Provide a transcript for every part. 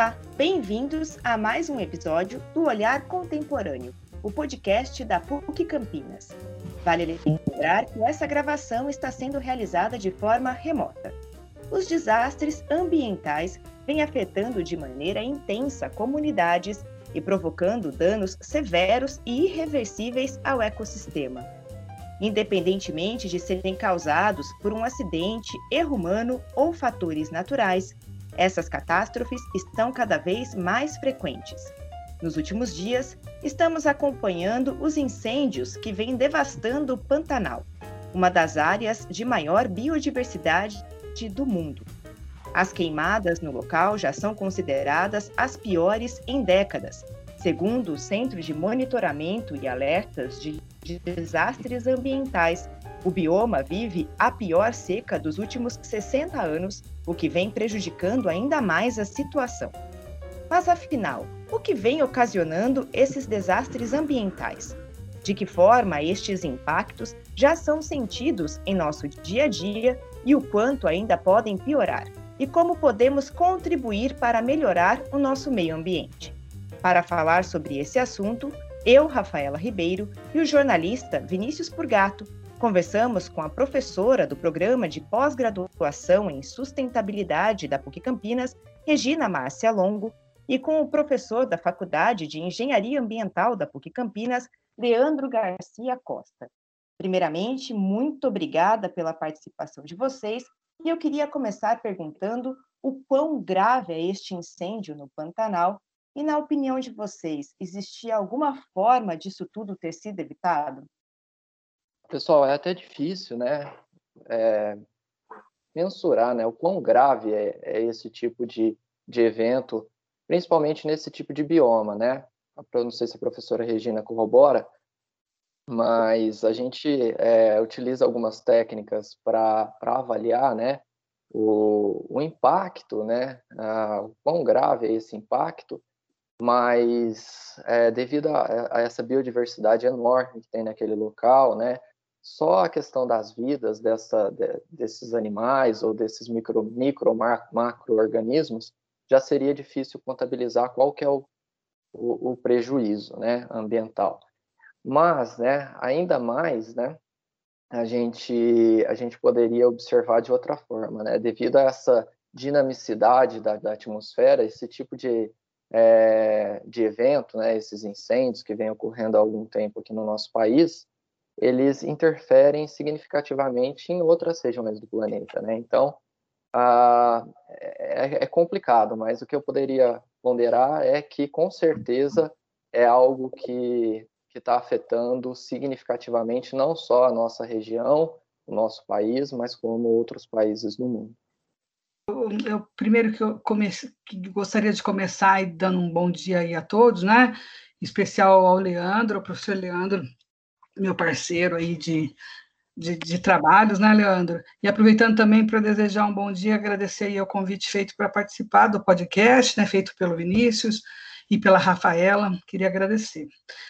Olá, bem-vindos a mais um episódio do Olhar Contemporâneo, o podcast da PUC Campinas. Vale lembrar que essa gravação está sendo realizada de forma remota. Os desastres ambientais vêm afetando de maneira intensa comunidades e provocando danos severos e irreversíveis ao ecossistema. Independentemente de serem causados por um acidente, erro humano ou fatores naturais, essas catástrofes estão cada vez mais frequentes. Nos últimos dias, estamos acompanhando os incêndios que vêm devastando o Pantanal, uma das áreas de maior biodiversidade do mundo. As queimadas no local já são consideradas as piores em décadas, segundo o Centro de Monitoramento e Alertas de Desastres Ambientais. O bioma vive a pior seca dos últimos 60 anos, o que vem prejudicando ainda mais a situação. Mas afinal, o que vem ocasionando esses desastres ambientais? De que forma estes impactos já são sentidos em nosso dia a dia e o quanto ainda podem piorar? E como podemos contribuir para melhorar o nosso meio ambiente? Para falar sobre esse assunto, eu, Rafaela Ribeiro, e o jornalista Vinícius Purgato conversamos com a professora do programa de pós-graduação em sustentabilidade da PUC Campinas, Regina Márcia Longo, e com o professor da Faculdade de Engenharia Ambiental da PUC Campinas, Leandro Garcia Costa. Primeiramente, muito obrigada pela participação de vocês, e eu queria começar perguntando o quão grave é este incêndio no Pantanal e, na opinião de vocês, existia alguma forma disso tudo ter sido evitado? Pessoal, é até difícil, né? É, mensurar, né? O quão grave é, é esse tipo de, de evento principalmente nesse tipo de bioma, né? Eu não sei se a professora Regina corrobora, mas a gente é, utiliza algumas técnicas para avaliar, né, o, o impacto, né, a, o quão grave é esse impacto, mas é, devido a, a, essa biodiversidade enorme que tem naquele local, né, só a questão das vidas dessa, de, desses animais ou desses micro, micro macro-organismos já seria difícil contabilizar qual que é o, o, o prejuízo né, ambiental. Mas, né, ainda mais, né, a gente, a gente poderia observar de outra forma, né, devido a essa dinamicidade da, da atmosfera, esse tipo de, é, de evento, né, esses incêndios que vêm ocorrendo há algum tempo aqui no nosso país, eles interferem significativamente em outras regiões do planeta, né? Então, é, é, complicado, mas o que eu poderia ponderar é que, com certeza, é algo que está afetando significativamente não só a nossa região, o nosso país, mas como outros países do mundo. Eu, primeiro que eu comece, que gostaria de começar dando um bom dia aí a todos, né? Em especial ao Leandro, ao professor Leandro, meu parceiro aí de, de, de, trabalhos, né, Leandro? E aproveitando também para desejar um bom dia, agradecer aí o convite feito para participar do podcast, né, feito pelo Vinícius e pela Rafaela, queria agradecer.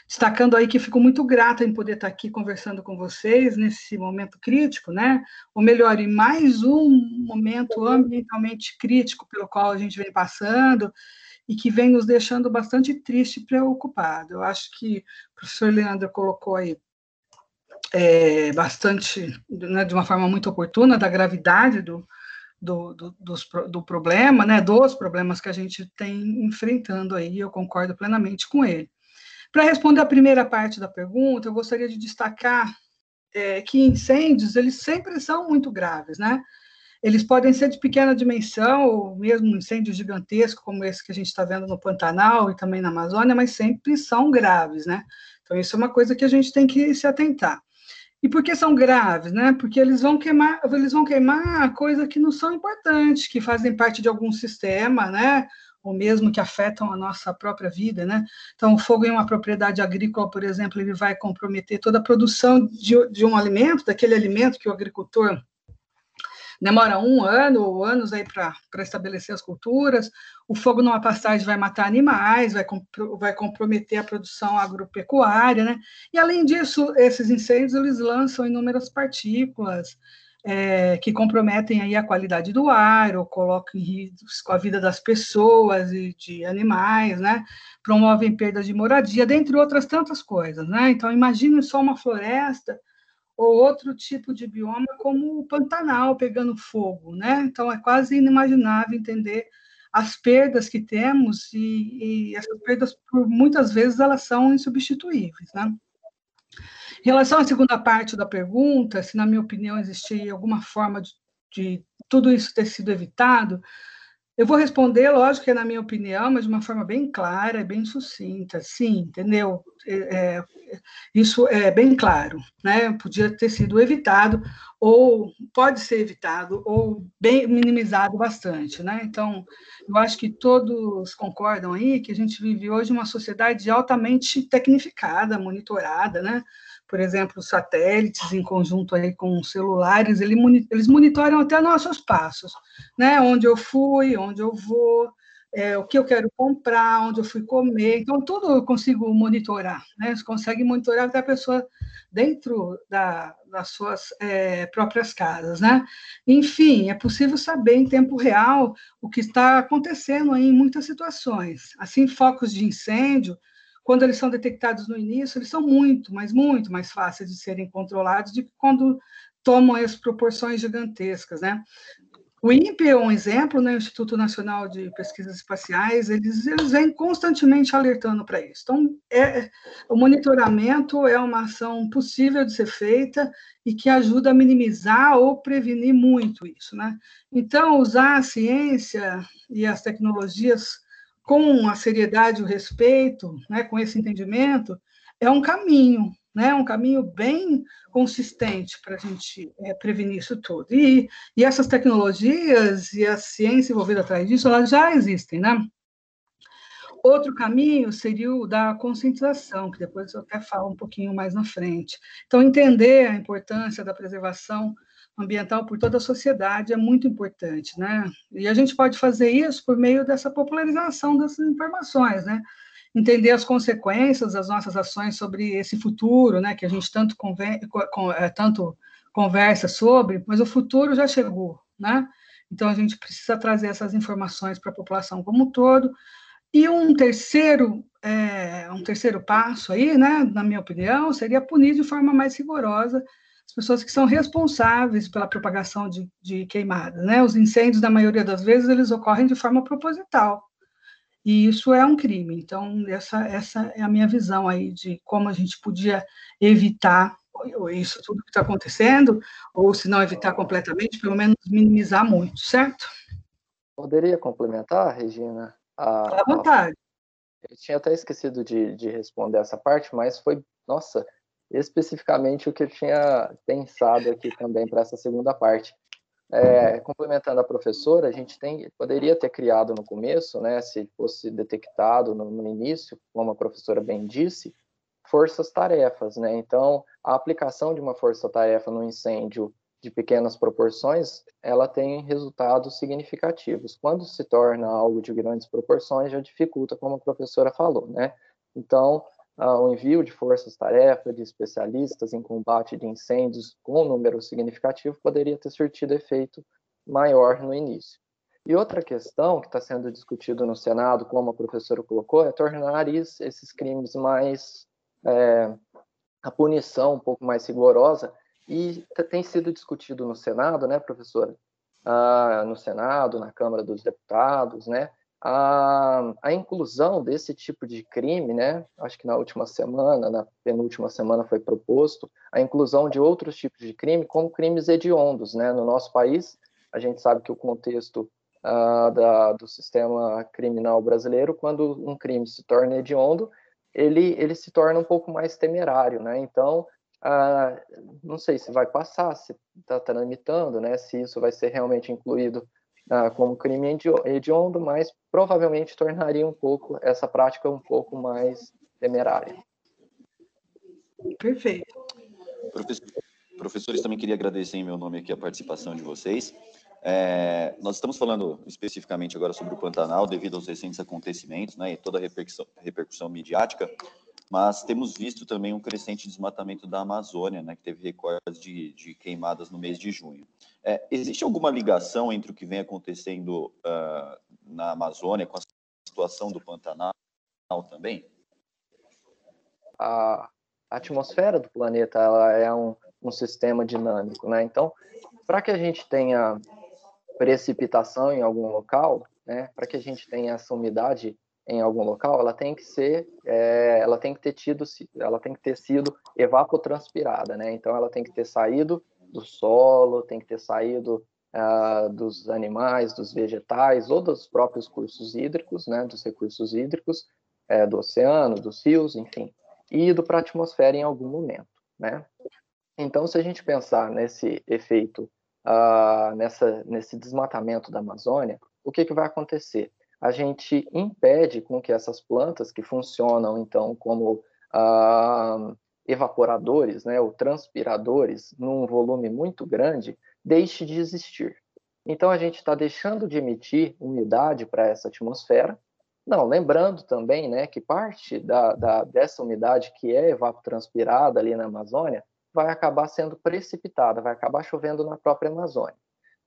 Destacando aí que fico muito grata em poder estar aqui conversando com vocês nesse momento crítico, né? Ou melhor, em mais um momento ambientalmente crítico pelo qual a gente vem passando e que vem nos deixando bastante triste e preocupado. Eu acho que o professor Leandro colocou aí é, bastante, né, de uma forma muito oportuna, da gravidade do, do, do, dos, do problema, né, dos problemas que a gente tem enfrentando aí, eu concordo plenamente com ele. Para responder a primeira parte da pergunta, eu gostaria de destacar é, que incêndios, eles sempre são muito graves, né? Eles podem ser de pequena dimensão, ou mesmo incêndios gigantescos, como esse que a gente está vendo no Pantanal e também na Amazônia, mas sempre são graves, né? Então, isso é uma coisa que a gente tem que se atentar. E por que são graves, né? Porque eles vão queimar, eles vão queimar coisas que não são importantes, que fazem parte de algum sistema, né? Ou mesmo que afetam a nossa própria vida, né? Então, o fogo em uma propriedade agrícola, por exemplo, ele vai comprometer toda a produção de, de um alimento, daquele alimento que o agricultor demora um ano ou anos aí para estabelecer as culturas. O fogo numa pastagem vai matar animais, vai, vai comprometer a produção agropecuária, né? E além disso, esses incêndios eles lançam inúmeras partículas, é, que comprometem aí a qualidade do ar ou colocam em risco a vida das pessoas e de animais, né? Promovem perda de moradia, dentre outras tantas coisas, né? Então, imagine só uma floresta ou outro tipo de bioma como o Pantanal pegando fogo, né? Então, é quase inimaginável entender as perdas que temos e, e essas perdas, por muitas vezes, elas são insubstituíveis, né? Em relação à segunda parte da pergunta, se, na minha opinião, existia alguma forma de, de tudo isso ter sido evitado, eu vou responder, lógico que é na minha opinião, mas de uma forma bem clara, bem sucinta. Sim, entendeu? É, é, isso é bem claro, né? Podia ter sido evitado, ou pode ser evitado, ou bem minimizado bastante, né? Então, eu acho que todos concordam aí que a gente vive hoje uma sociedade altamente tecnificada, monitorada, né? Por exemplo, satélites em conjunto aí com celulares, eles monitoram até nossos passos, né? Onde eu fui, onde eu vou, é, o que eu quero comprar, onde eu fui comer. Então, tudo eu consigo monitorar, né? Você consegue monitorar até a pessoa dentro da, das suas é, próprias casas, né? Enfim, é possível saber em tempo real o que está acontecendo em muitas situações. Assim, focos de incêndio quando eles são detectados no início, eles são muito, mas muito mais fáceis de serem controlados do que quando tomam as proporções gigantescas, né? O INPE é um exemplo, né, o Instituto Nacional de Pesquisas Espaciais, eles, eles vêm constantemente alertando para isso. Então, é, o monitoramento é uma ação possível de ser feita e que ajuda a minimizar ou prevenir muito isso, né? Então, usar a ciência e as tecnologias com a seriedade e o respeito, né, com esse entendimento, é um caminho, né, um caminho bem consistente para a gente é, prevenir isso tudo. E, e essas tecnologias e a ciência envolvida atrás disso, elas já existem, né? Outro caminho seria o da conscientização, que depois eu até falo um pouquinho mais na frente. Então, entender a importância da preservação ambiental por toda a sociedade é muito importante, né? E a gente pode fazer isso por meio dessa popularização dessas informações, né? Entender as consequências das nossas ações sobre esse futuro, né? Que a gente tanto, conver é, tanto conversa sobre, mas o futuro já chegou, né? Então a gente precisa trazer essas informações para a população como um todo. E um terceiro, é, um terceiro passo aí, né, na minha opinião, seria punir de forma mais rigorosa as pessoas que são responsáveis pela propagação de, de queimadas, né? Os incêndios, na maioria das vezes, eles ocorrem de forma proposital. E isso é um crime. Então, essa, essa é a minha visão aí de como a gente podia evitar isso tudo que está acontecendo, ou se não evitar completamente, pelo menos minimizar muito, certo? Poderia complementar, Regina? A, à vontade. A... Eu tinha até esquecido de, de responder essa parte, mas foi, nossa, especificamente o que eu tinha pensado aqui também para essa segunda parte. É, complementando a professora, a gente tem, poderia ter criado no começo, né, se fosse detectado no, no início, como a professora bem disse, forças-tarefas, né? Então, a aplicação de uma força-tarefa no incêndio de pequenas proporções, ela tem resultados significativos. Quando se torna algo de grandes proporções, já dificulta, como a professora falou, né? Então, o envio de forças-tarefa de especialistas em combate de incêndios com um número significativo poderia ter surtido efeito maior no início. E outra questão que está sendo discutido no Senado, como a professora colocou, é tornar esses crimes mais. É, a punição um pouco mais rigorosa, e tem sido discutido no Senado, né, professora? Ah, no Senado, na Câmara dos Deputados, né? A, a inclusão desse tipo de crime, né? Acho que na última semana, na penúltima semana foi proposto a inclusão de outros tipos de crime, como crimes hediondos, né? No nosso país, a gente sabe que o contexto uh, da, do sistema criminal brasileiro, quando um crime se torna hediondo, ele, ele se torna um pouco mais temerário, né? Então, uh, não sei se vai passar, se está tramitando, né? Se isso vai ser realmente incluído ah, como crime hediondo, mas provavelmente tornaria um pouco essa prática um pouco mais temerária. Perfeito. Professor, professores, também queria agradecer em meu nome aqui a participação de vocês. É, nós estamos falando especificamente agora sobre o Pantanal, devido aos recentes acontecimentos né, e toda a repercussão, repercussão midiática, mas temos visto também um crescente desmatamento da Amazônia, né, que teve recordes de, de queimadas no mês de junho. É, existe alguma ligação entre o que vem acontecendo uh, na Amazônia com a situação do Pantanal também? A atmosfera do planeta ela é um, um sistema dinâmico, né? Então, para que a gente tenha precipitação em algum local, né, para que a gente tenha essa umidade em algum local, ela tem que ser, é, ela tem que ter tido, ela tem que ter sido evapotranspirada, né? Então ela tem que ter saído do solo, tem que ter saído uh, dos animais, dos vegetais ou dos próprios cursos hídricos, né? Dos recursos hídricos, é, do oceano, dos rios, enfim, e ido para a atmosfera em algum momento, né? Então, se a gente pensar nesse efeito, uh, nessa, nesse desmatamento da Amazônia, o que, que vai acontecer? A gente impede com que essas plantas que funcionam então como ah, evaporadores, né, ou transpiradores, num volume muito grande, deixe de existir. Então a gente está deixando de emitir umidade para essa atmosfera. Não, lembrando também, né, que parte da, da, dessa umidade que é evapotranspirada ali na Amazônia vai acabar sendo precipitada, vai acabar chovendo na própria Amazônia.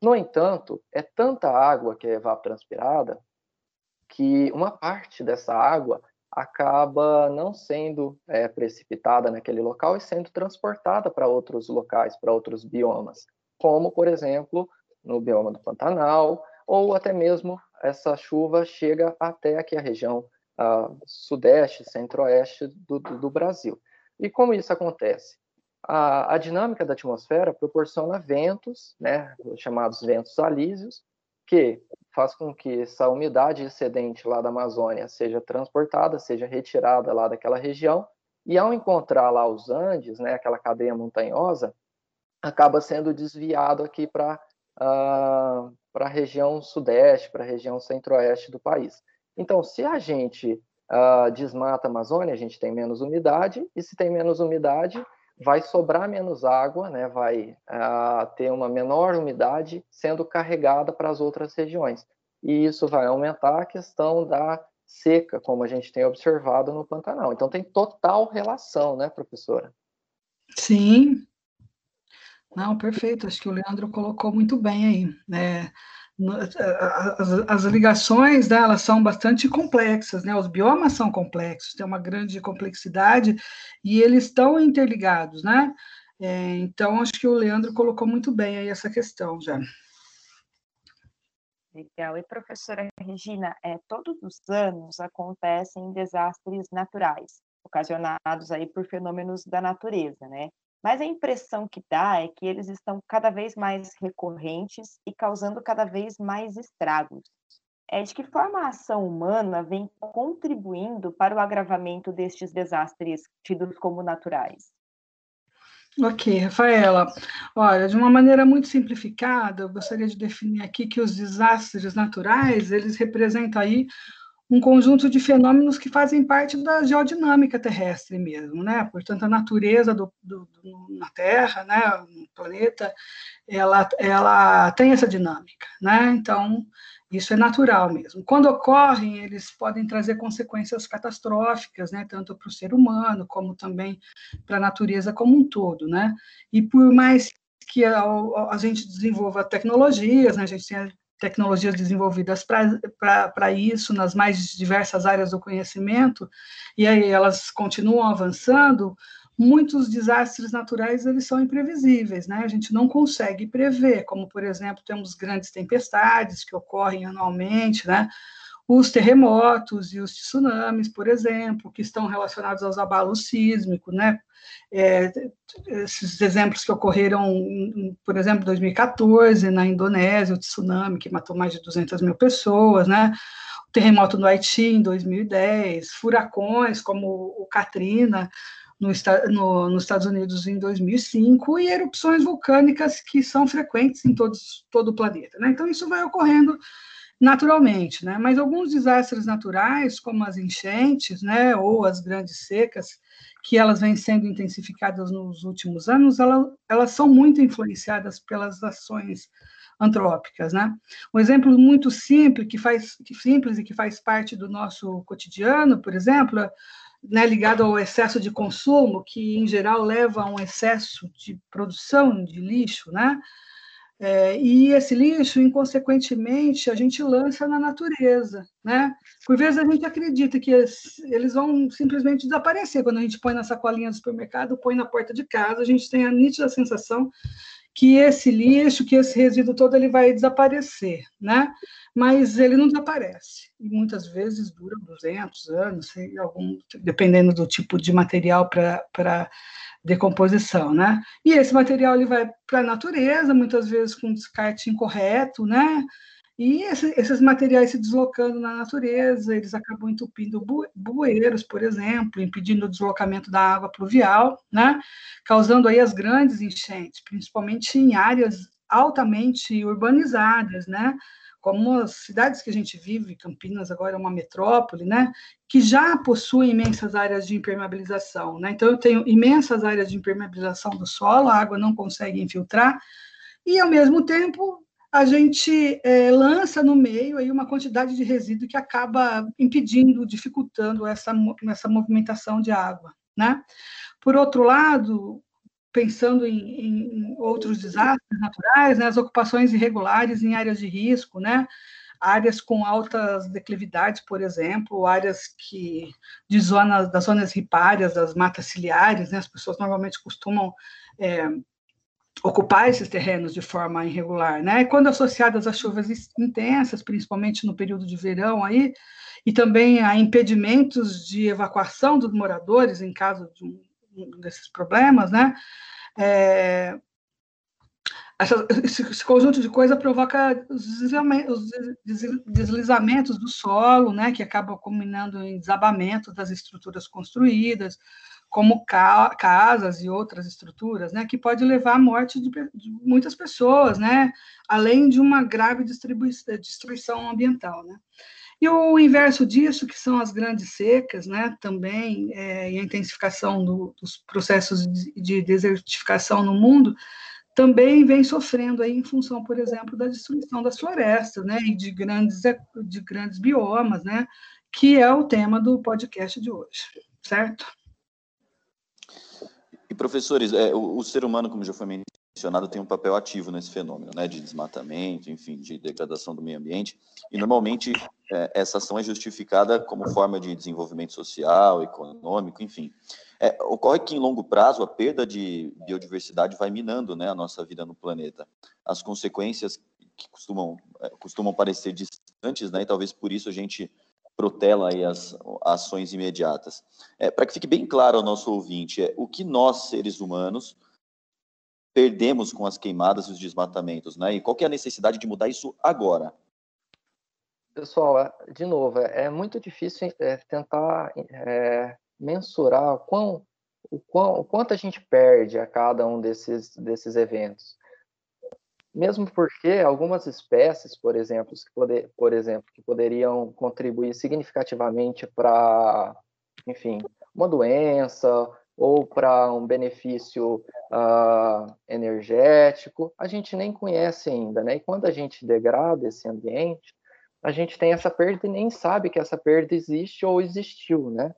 No entanto, é tanta água que é evapotranspirada que uma parte dessa água acaba não sendo é, precipitada naquele local e sendo transportada para outros locais, para outros biomas, como, por exemplo, no bioma do Pantanal, ou até mesmo essa chuva chega até aqui a região sudeste, centro-oeste do, do, do, Brasil. E como isso acontece? A, a dinâmica da atmosfera proporciona ventos, né, chamados ventos alísios, que faz com que essa umidade excedente lá da Amazônia seja transportada, seja retirada lá daquela região, e ao encontrar lá os Andes, né, aquela cadeia montanhosa, acaba sendo desviado aqui para uh, a região sudeste, para a região centro-oeste do país. Então, se a gente uh, desmata a Amazônia, a gente tem menos umidade, e se tem menos umidade, vai sobrar menos água, né, vai uh, ter uma menor umidade sendo carregada para as outras regiões. E isso vai aumentar a questão da seca, como a gente tem observado no Pantanal. Então tem total relação, né, professora? Sim. Não, perfeito. Acho que o Leandro colocou muito bem aí. Né? As, as ligações né, são bastante complexas, né? Os biomas são complexos, tem uma grande complexidade e eles estão interligados, né? É, então, acho que o Leandro colocou muito bem aí essa questão já. Legal. E professora Regina, é, todos os anos acontecem desastres naturais, ocasionados aí por fenômenos da natureza, né? Mas a impressão que dá é que eles estão cada vez mais recorrentes e causando cada vez mais estragos. É de que forma a ação humana vem contribuindo para o agravamento destes desastres tidos como naturais? Ok, Rafaela. Olha, de uma maneira muito simplificada, eu gostaria de definir aqui que os desastres naturais, eles representam aí um conjunto de fenômenos que fazem parte da geodinâmica terrestre mesmo, né? Portanto, a natureza do, do, do, na Terra, né, no planeta, ela, ela tem essa dinâmica, né? Então, isso é natural mesmo. Quando ocorrem, eles podem trazer consequências catastróficas, né? Tanto para o ser humano, como também para a natureza como um todo, né? E por mais que a, a gente desenvolva tecnologias, né? A gente tem tecnologias desenvolvidas para isso nas mais diversas áreas do conhecimento, e aí elas continuam avançando, muitos desastres naturais eles são imprevisíveis, né? A gente não consegue prever, como por exemplo, temos grandes tempestades que ocorrem anualmente, né? Os terremotos e os tsunamis, por exemplo, que estão relacionados aos abalos sísmicos, né? É, esses exemplos que ocorreram, por exemplo, em 2014, na Indonésia, o tsunami que matou mais de 200 mil pessoas, né? O terremoto no Haiti em 2010, furacões como o Katrina no, no, nos Estados Unidos em 2005 e erupções vulcânicas que são frequentes em todos, todo o planeta. Né? Então, isso vai ocorrendo naturalmente, né? Mas alguns desastres naturais, como as enchentes, né, ou as grandes secas, que elas vêm sendo intensificadas nos últimos anos, elas, elas são muito influenciadas pelas ações antrópicas, né? Um exemplo muito simples que faz que simples e que faz parte do nosso cotidiano, por exemplo, né, ligado ao excesso de consumo, que em geral leva a um excesso de produção de lixo, né? É, e esse lixo, inconsequentemente, a gente lança na natureza, né? Por vezes a gente acredita que eles vão simplesmente desaparecer quando a gente põe na sacolinha do supermercado, põe na porta de casa, a gente tem a nítida sensação que esse lixo, que esse resíduo todo, ele vai desaparecer, né? Mas ele não desaparece. E muitas vezes dura 200 anos, algum, dependendo do tipo de material para decomposição, né? E esse material ele vai para a natureza, muitas vezes com descarte incorreto, né? E esse, esses materiais se deslocando na natureza, eles acabam entupindo bueiros, por exemplo, impedindo o deslocamento da água pluvial, né? Causando aí as grandes enchentes, principalmente em áreas altamente urbanizadas, né? como as cidades que a gente vive, Campinas agora é uma metrópole, né, que já possui imensas áreas de impermeabilização, né, então eu tenho imensas áreas de impermeabilização do solo, a água não consegue infiltrar, e ao mesmo tempo a gente é, lança no meio aí uma quantidade de resíduo que acaba impedindo, dificultando essa, essa movimentação de água, né. Por outro lado, pensando em, em outros desastres naturais, né, as ocupações irregulares em áreas de risco, né, áreas com altas declividades, por exemplo, áreas que de zonas das zonas ripárias, das matas ciliares, né, as pessoas normalmente costumam é, ocupar esses terrenos de forma irregular, né? Quando associadas a chuvas intensas, principalmente no período de verão aí, e também a impedimentos de evacuação dos moradores em caso de um desses problemas, né? É, essa, esse, conjunto de coisas provoca os deslizamentos do solo, né, que acabam culminando em desabamento das estruturas construídas, como ca casas e outras estruturas, né, que pode levar à morte de, de muitas pessoas, né, além de uma grave destruição ambiental, né. E o inverso disso, que são as grandes secas, né, também, é, e a intensificação do, dos processos de, de desertificação no mundo, também vem sofrendo aí em função, por exemplo, da destruição das florestas, né, e de grandes, de grandes biomas, né, que é o tema do podcast de hoje, certo? E professores, é, o, o, ser humano, como já foi mencionado, tem um papel ativo nesse fenômeno, né, de desmatamento, enfim, de degradação do meio ambiente, e normalmente é, essa ação é justificada como forma de desenvolvimento social, econômico, enfim. É, ocorre que, em longo prazo, a perda de biodiversidade vai minando né, a nossa vida no planeta. As consequências que costumam, é, costumam parecer distantes, né, e talvez por isso a gente protela aí as, ações imediatas. É, Para que fique bem claro ao nosso ouvinte, é, o que nós, seres humanos, perdemos com as queimadas e os desmatamentos, né? E qual que é a necessidade de mudar isso agora? Pessoal, é, de novo, é, é muito difícil é, tentar é, mensurar o, quão, o, quão, o quanto a gente perde a cada um desses, desses eventos. Mesmo porque algumas espécies, por exemplo, que poder, por exemplo, que poderiam contribuir significativamente para, enfim, uma doença ou para um benefício uh, energético, a gente nem conhece ainda, né? E quando a gente degrada esse ambiente, a gente tem essa perda e nem sabe que essa perda existe ou existiu, né?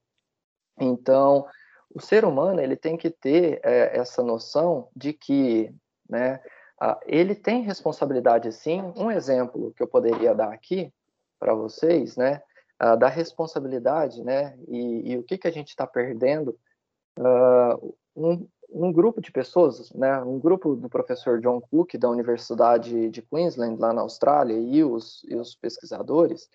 Então, o ser humano ele tem que ter é, essa noção de que, né, ele tem responsabilidade sim. Um exemplo que eu poderia dar aqui para vocês, né, da responsabilidade, né, e, e, o que que a gente está perdendo. Uh, um, um grupo de pessoas, né, um grupo do professor John Cook da Universidade de Queensland lá na Austrália e os, e os pesquisadores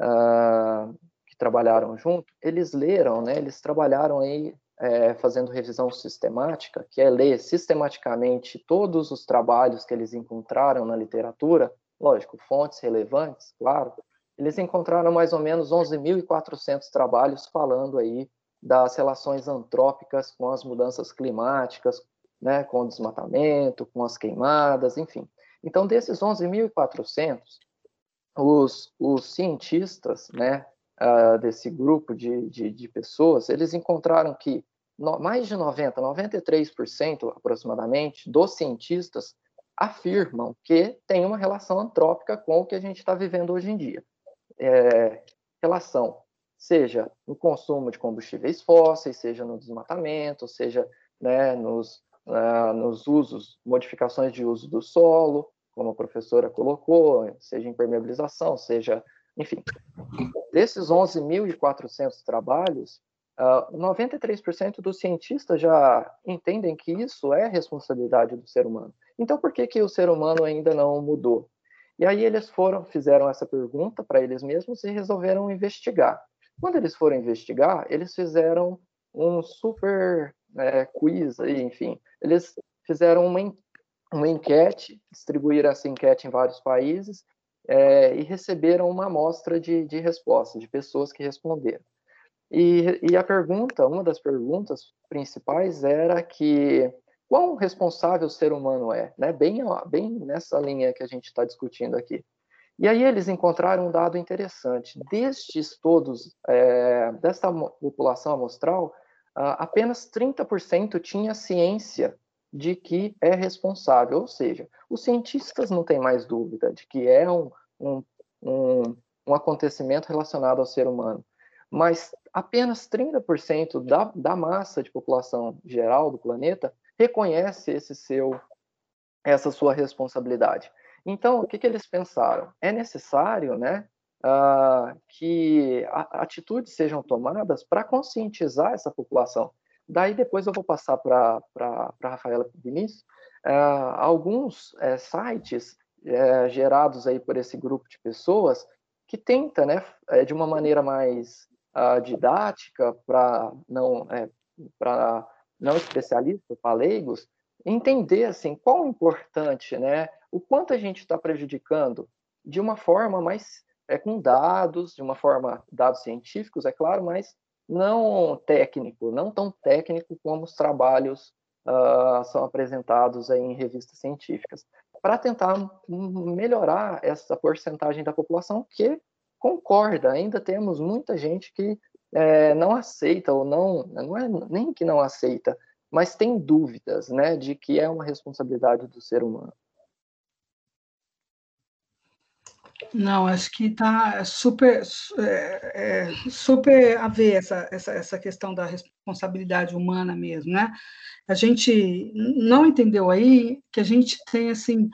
uh, que trabalharam junto, eles leram, né, eles trabalharam aí é, fazendo revisão sistemática, que é ler sistematicamente todos os trabalhos que eles encontraram na literatura, lógico, fontes relevantes, claro, eles encontraram mais ou menos 11.400 trabalhos falando aí das relações antrópicas com as mudanças climáticas, né, com o desmatamento, com as queimadas, enfim. Então, desses 11.400, os, os cientistas, né, uh, desse grupo de, de, de, pessoas, eles encontraram que no, mais de 90, 93% aproximadamente dos cientistas afirmam que tem uma relação antrópica com o que a gente está vivendo hoje em dia. É, relação seja no consumo de combustíveis fósseis, seja no desmatamento, seja né, nos, uh, nos usos, modificações de uso do solo, como a professora colocou, seja impermeabilização, seja, enfim. Desses 11.400 trabalhos, uh, ah, 93% dos cientistas já entendem que isso é responsabilidade do ser humano. Então, por que, que o ser humano ainda não mudou? E aí eles foram, fizeram essa pergunta para eles mesmos e resolveram investigar. Quando eles foram investigar, eles fizeram um super é, quiz, enfim, eles fizeram uma, uma enquete, distribuíram essa enquete em vários países é, e receberam uma amostra de, de respostas, de pessoas que responderam. E, e a pergunta, uma das perguntas principais era que quão responsável o ser humano é, né? bem, bem nessa linha que a gente está discutindo aqui. E aí eles encontraram um dado interessante. Destes todos, é, desta população amostral, apenas 30% tinha ciência de que é responsável, ou seja, os cientistas não têm mais dúvida de que é um, um, um, um acontecimento relacionado ao ser humano, mas apenas 30% da, da massa de população geral do planeta reconhece esse seu, essa sua responsabilidade. Então, o que, que eles pensaram? É necessário, né, uh, que atitudes sejam tomadas para conscientizar essa população. Daí depois eu vou passar para a Rafaela Vinícius. Uh, alguns uh, sites uh, gerados aí por esse grupo de pessoas que tenta, né, é, de uma maneira mais ah, didática para não para não especialistas, para leigos, entender assim qual é importante, né, o quanto a gente está prejudicando de uma forma mais é, com dados, de uma forma, dados científicos, é claro, mas não técnico, não tão técnico como os trabalhos uh, são apresentados em revistas científicas, para tentar melhorar essa porcentagem da população que concorda. Ainda temos muita gente que é, não aceita ou não, não é nem que não aceita, mas tem dúvidas, né, de que é uma responsabilidade do ser humano. Não, acho que está super, é, é, super a ver essa, essa, essa questão da responsabilidade humana mesmo, né? A gente não entendeu aí que a gente tem, assim,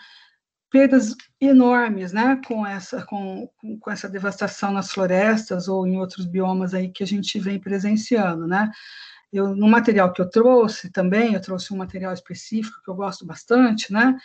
perdas enormes, né, com essa, com, com essa devastação nas florestas ou em outros biomas aí que a gente vem presenciando, né? Eu, no material que eu trouxe também, eu trouxe um material específico que eu gosto bastante, né?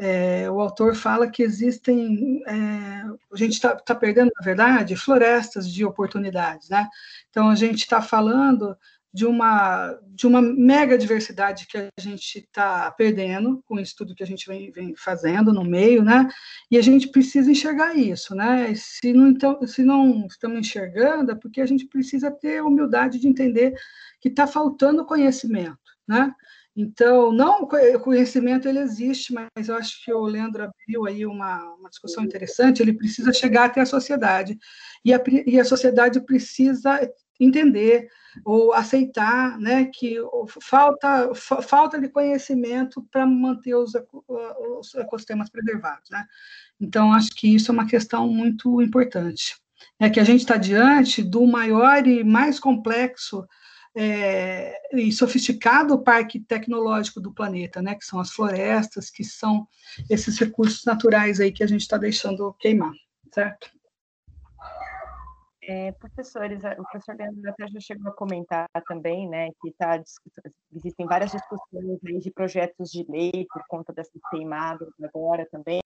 É, o autor fala que existem, é, a gente está tá perdendo, na verdade, florestas de oportunidades, né? Então, a gente está falando de uma, de uma mega diversidade que a gente está perdendo com o estudo que a gente vem, vem, fazendo no meio, né? E a gente precisa enxergar isso, né? E se não, então, se não estamos enxergando, é porque a gente precisa ter a humildade de entender que está faltando conhecimento, né? Então, não, o conhecimento ele existe, mas eu acho que o Leandro abriu aí uma, uma discussão interessante, ele precisa chegar até a sociedade, e a, e a sociedade precisa entender ou aceitar né, que falta, falta de conhecimento para manter os, os ecossistemas preservados. Né? Então, acho que isso é uma questão muito importante. É que a gente está diante do maior e mais complexo é, e sofisticado parque tecnológico do planeta, né, que são as florestas, que são esses recursos naturais aí que a gente está deixando queimar, certo? É, professores, o professor Leandro até já chegou a comentar também, né, que tá, existem várias discussões de projetos de lei por conta dessas queimadas agora também,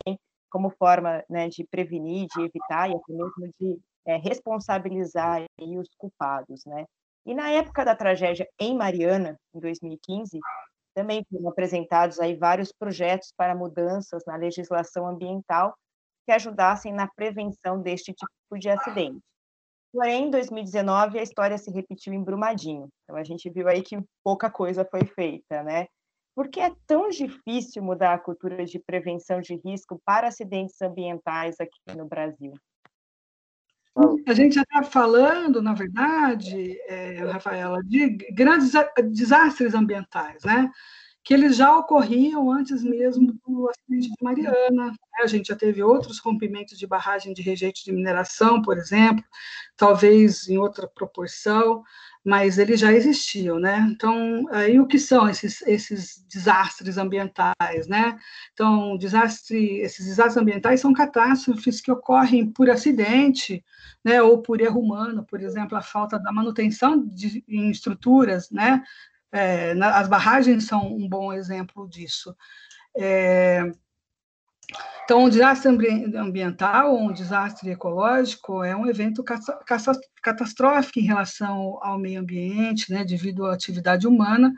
como forma né, de prevenir, de evitar e até mesmo de é, responsabilizar os culpados, né? E na época da tragédia em Mariana, em 2015, também foram apresentados aí vários projetos para mudanças na legislação ambiental que ajudassem na prevenção deste tipo de acidente. Porém, em 2019, a história se repetiu em Brumadinho. Então, a gente viu aí que pouca coisa foi feita, né? Por que é tão difícil mudar a cultura de prevenção de risco para acidentes ambientais aqui no Brasil? A gente já está falando, na verdade, é, Rafaela, de grandes desastres ambientais, né? Que eles já ocorriam antes mesmo do acidente de Mariana. Né? A gente já teve outros rompimentos de barragem de rejeito de mineração, por exemplo, talvez em outra proporção, mas eles já existiam, né? Então, aí o que são esses, esses desastres ambientais, né? Então, desastre, esses desastres ambientais são catástrofes que ocorrem por acidente, né? Ou por erro humano, por exemplo, a falta da manutenção de, em estruturas, né? É, na, as barragens são um bom exemplo disso. É, então, um desastre ambiental ou um desastre ecológico é um evento catastrófico em relação ao meio ambiente, né, devido à atividade humana,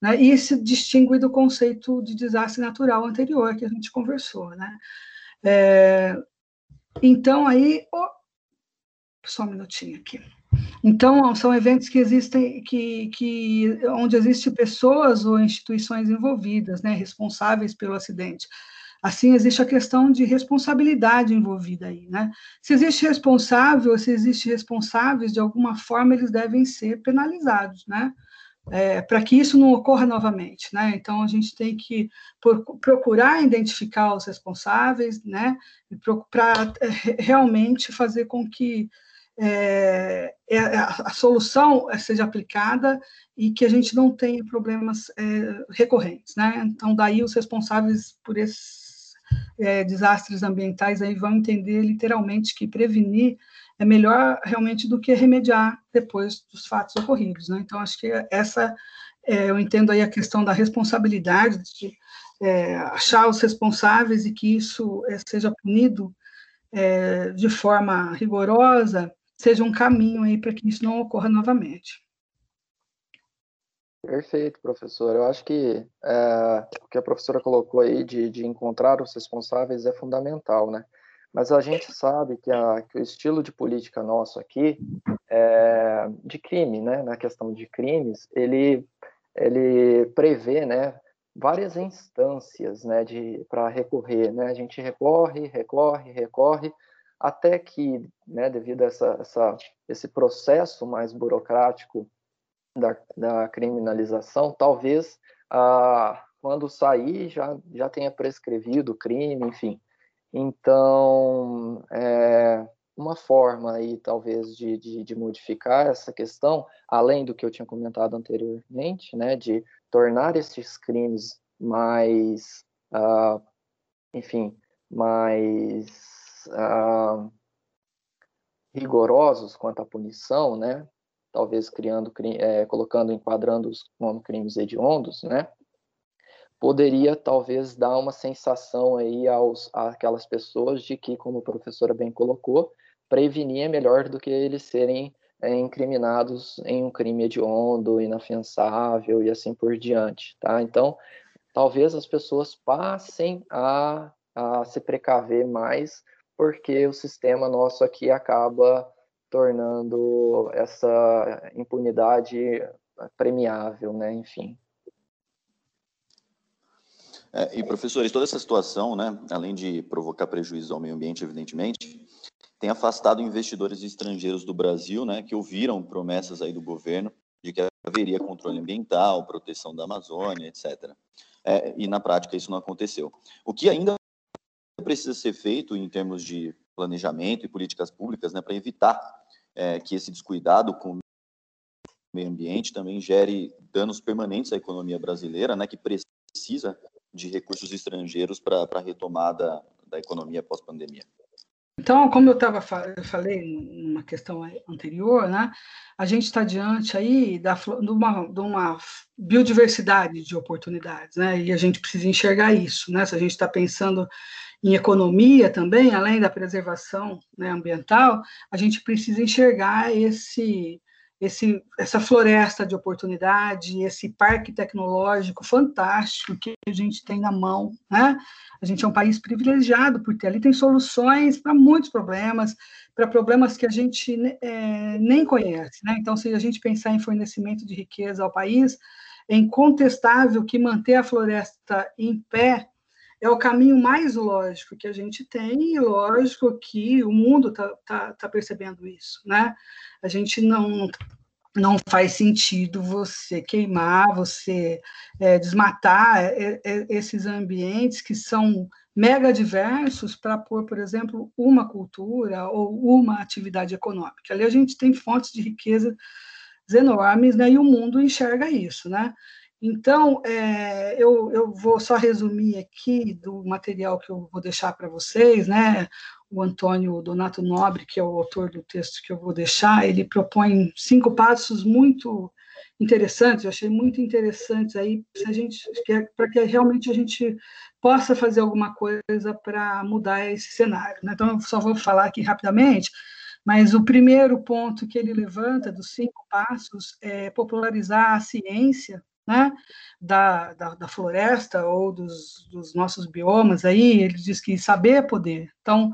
né, e se distingue do conceito de desastre natural anterior que a gente conversou, né. É, então, aí, oh, só um minutinho aqui. Então, são eventos que existem, que, que, onde existem pessoas ou instituições envolvidas, né, responsáveis pelo acidente. Assim, existe a questão de responsabilidade envolvida aí, né? Se existe responsável, se existe responsáveis, de alguma forma eles devem ser penalizados, né? É, para que isso não ocorra novamente, né? Então a gente tem que procurar identificar os responsáveis, né? Para é, realmente fazer com que é, é a, solução seja aplicada e que a gente não tenha problemas é, recorrentes, né? Então daí os responsáveis por esses é, desastres ambientais aí vão entender literalmente que prevenir é melhor realmente do que remediar depois dos fatos ocorridos, né? Então, acho que essa, é, eu entendo aí a questão da responsabilidade, de é, achar os responsáveis e que isso é, seja punido é, de forma rigorosa, seja um caminho aí para que isso não ocorra novamente. Perfeito, professor. Eu acho que é, o que a professora colocou aí de, de encontrar os responsáveis é fundamental, né? Mas a gente sabe que, a, que o estilo de política nosso aqui, é, de crime, né, na questão de crimes, ele, ele prevê, né, várias instâncias, né, de para recorrer, né? A gente recorre, recorre, recorre, até que, né, devido a essa, essa, esse processo mais burocrático da, da criminalização, talvez ah, quando sair já, já tenha prescrevido o crime, enfim. Então, é, uma forma aí, talvez, de, de, de, modificar essa questão, além do que eu tinha comentado anteriormente, né, de tornar esses crimes mais, ah, enfim, mais ah, rigorosos quanto à punição, né, talvez criando, é, colocando, enquadrando-os como crimes hediondos, né? Poderia talvez dar uma sensação aí aos àquelas pessoas de que, como a professora bem colocou, prevenir é melhor do que eles serem é, incriminados em um crime hediondo, inafiançável e assim por diante, tá? Então, talvez as pessoas passem a, a se precaver mais, porque o sistema nosso aqui acaba tornando essa impunidade premiável, né? Enfim. É, e professores, toda essa situação, né, além de provocar prejuízo ao meio ambiente, evidentemente, tem afastado investidores estrangeiros do Brasil, né, que ouviram promessas aí do governo de que haveria controle ambiental, proteção da Amazônia, etc. É, e na prática isso não aconteceu. O que ainda precisa ser feito em termos de planejamento e políticas públicas, né, para evitar é, que esse descuidado com o meio ambiente também gere danos permanentes à economia brasileira, né, que precisa de recursos estrangeiros para a retomada da economia pós-pandemia. Então, como eu tava, eu falei numa questão anterior, né, a gente está diante aí da, de, uma, de uma biodiversidade de oportunidades, né, e a gente precisa enxergar isso, né, se a gente está pensando em economia também, além da preservação né, ambiental, a gente precisa enxergar esse, esse, essa floresta de oportunidade, esse parque tecnológico fantástico que a gente tem na mão, né? A gente é um país privilegiado por ter ali tem soluções para muitos problemas, para problemas que a gente é, nem conhece, né? Então, se a gente pensar em fornecimento de riqueza ao país, é incontestável que manter a floresta em pé é o caminho mais lógico que a gente tem, e lógico que o mundo está tá, tá percebendo isso, né? A gente não não faz sentido você queimar, você é, desmatar é, é, esses ambientes que são mega diversos para pôr, por exemplo, uma cultura ou uma atividade econômica. Ali a gente tem fontes de riqueza enormes, né, e o mundo enxerga isso, né? Então, é, eu, eu vou só resumir aqui do material que eu vou deixar para vocês, né? O Antônio Donato Nobre, que é o autor do texto que eu vou deixar, ele propõe cinco passos muito interessantes, eu achei muito interessantes aí, gente, para que realmente a gente possa fazer alguma coisa para mudar esse cenário. Né? Então, eu só vou falar aqui rapidamente, mas o primeiro ponto que ele levanta dos cinco passos é popularizar a ciência né, da, da, da, floresta ou dos, dos, nossos biomas aí, ele diz que saber é poder. Então,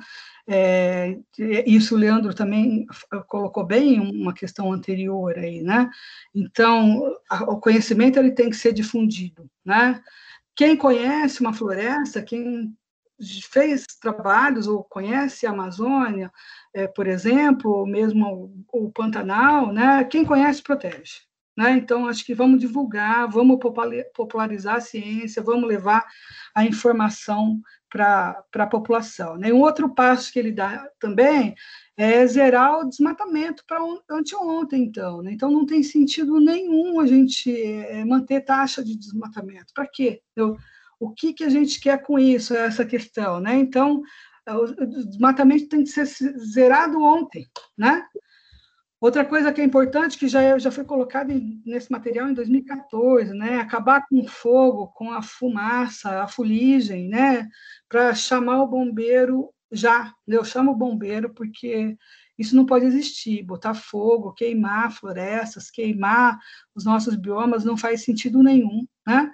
é, isso o Leandro também colocou bem uma questão anterior aí, né? Então, a, o conhecimento ele tem que ser difundido, né? Quem conhece uma floresta, quem fez trabalhos ou conhece a Amazônia, é, por exemplo, ou mesmo o, o Pantanal, né? Quem conhece protege. Né? Então, acho que vamos divulgar, vamos popularizar a ciência, vamos levar a informação para a população. Né? Um outro passo que ele dá também é zerar o desmatamento para anteontem, então. Né? Então, não tem sentido nenhum a gente é, manter taxa de desmatamento. Para quê? Eu, o que, que a gente quer com isso, essa questão? Né? Então, o desmatamento tem que ser zerado ontem, né? Outra coisa que é importante, que já, é, já foi colocada nesse material em 2014, né, acabar com o fogo, com a fumaça, a fuligem, né, para chamar o bombeiro já. Eu chamo o bombeiro porque isso não pode existir. Botar fogo, queimar florestas, queimar os nossos biomas não faz sentido nenhum, né?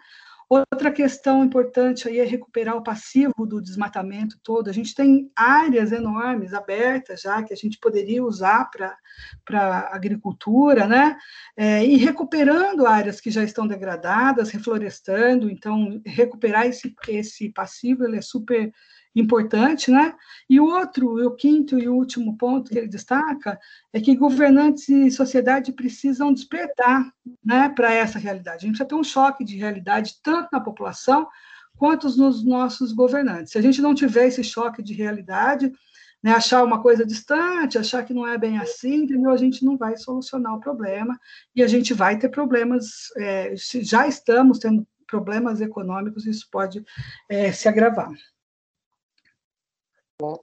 Outra questão importante aí é recuperar o passivo do desmatamento todo. A gente tem áreas enormes abertas já que a gente poderia usar para agricultura, né? É, e recuperando áreas que já estão degradadas, reflorestando. Então, recuperar esse, esse passivo ele é super importante, né? E o outro, o quinto e último ponto que ele destaca é que governantes e sociedade precisam despertar, né, para essa realidade. A gente precisa ter um choque de realidade tanto na população quanto nos nossos governantes. Se a gente não tiver esse choque de realidade, né, achar uma coisa distante, achar que não é bem assim, entendeu? A gente não vai solucionar o problema e a gente vai ter problemas. É, já estamos tendo problemas econômicos, isso pode é, se agravar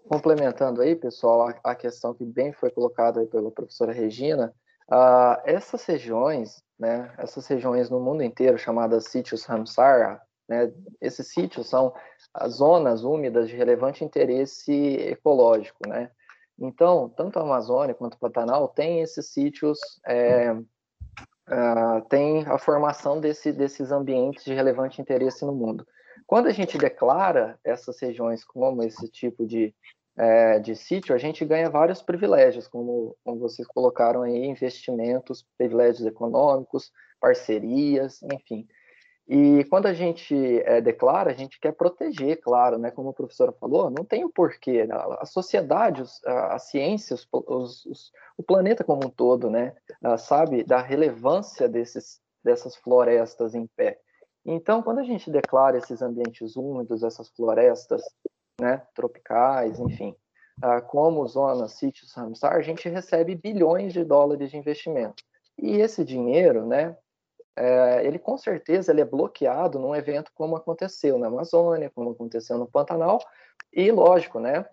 complementando aí, pessoal, a, questão que bem foi colocada pela professora Regina, uh, essas regiões, né, essas regiões no mundo inteiro chamadas sítios Ramsar, né, esses sítios são as zonas úmidas de relevante interesse ecológico, né? Então, tanto a Amazônia quanto o Pantanal tem esses sítios, é, uh, tem a formação desse, desses ambientes de relevante interesse no mundo. Quando a gente declara essas regiões como esse tipo de, é, de sítio, a gente ganha vários privilégios, como, como vocês colocaram aí, investimentos, privilégios econômicos, parcerias, enfim. E quando a gente é, declara, a gente quer proteger, claro, né? Como a professora falou, não tem o porquê. A, a sociedade, a, a ciência, os, os, os, o planeta como um todo, né? sabe da relevância desses, dessas florestas em pé. Então, quando a gente declara esses ambientes úmidos, essas florestas né, tropicais, enfim, ah, como zonas, sítios Ramsar, a gente recebe bilhões de dólares de investimento. E esse dinheiro, né, é, ele com certeza ele é bloqueado num evento como aconteceu na Amazônia, como aconteceu no Pantanal, e lógico, né,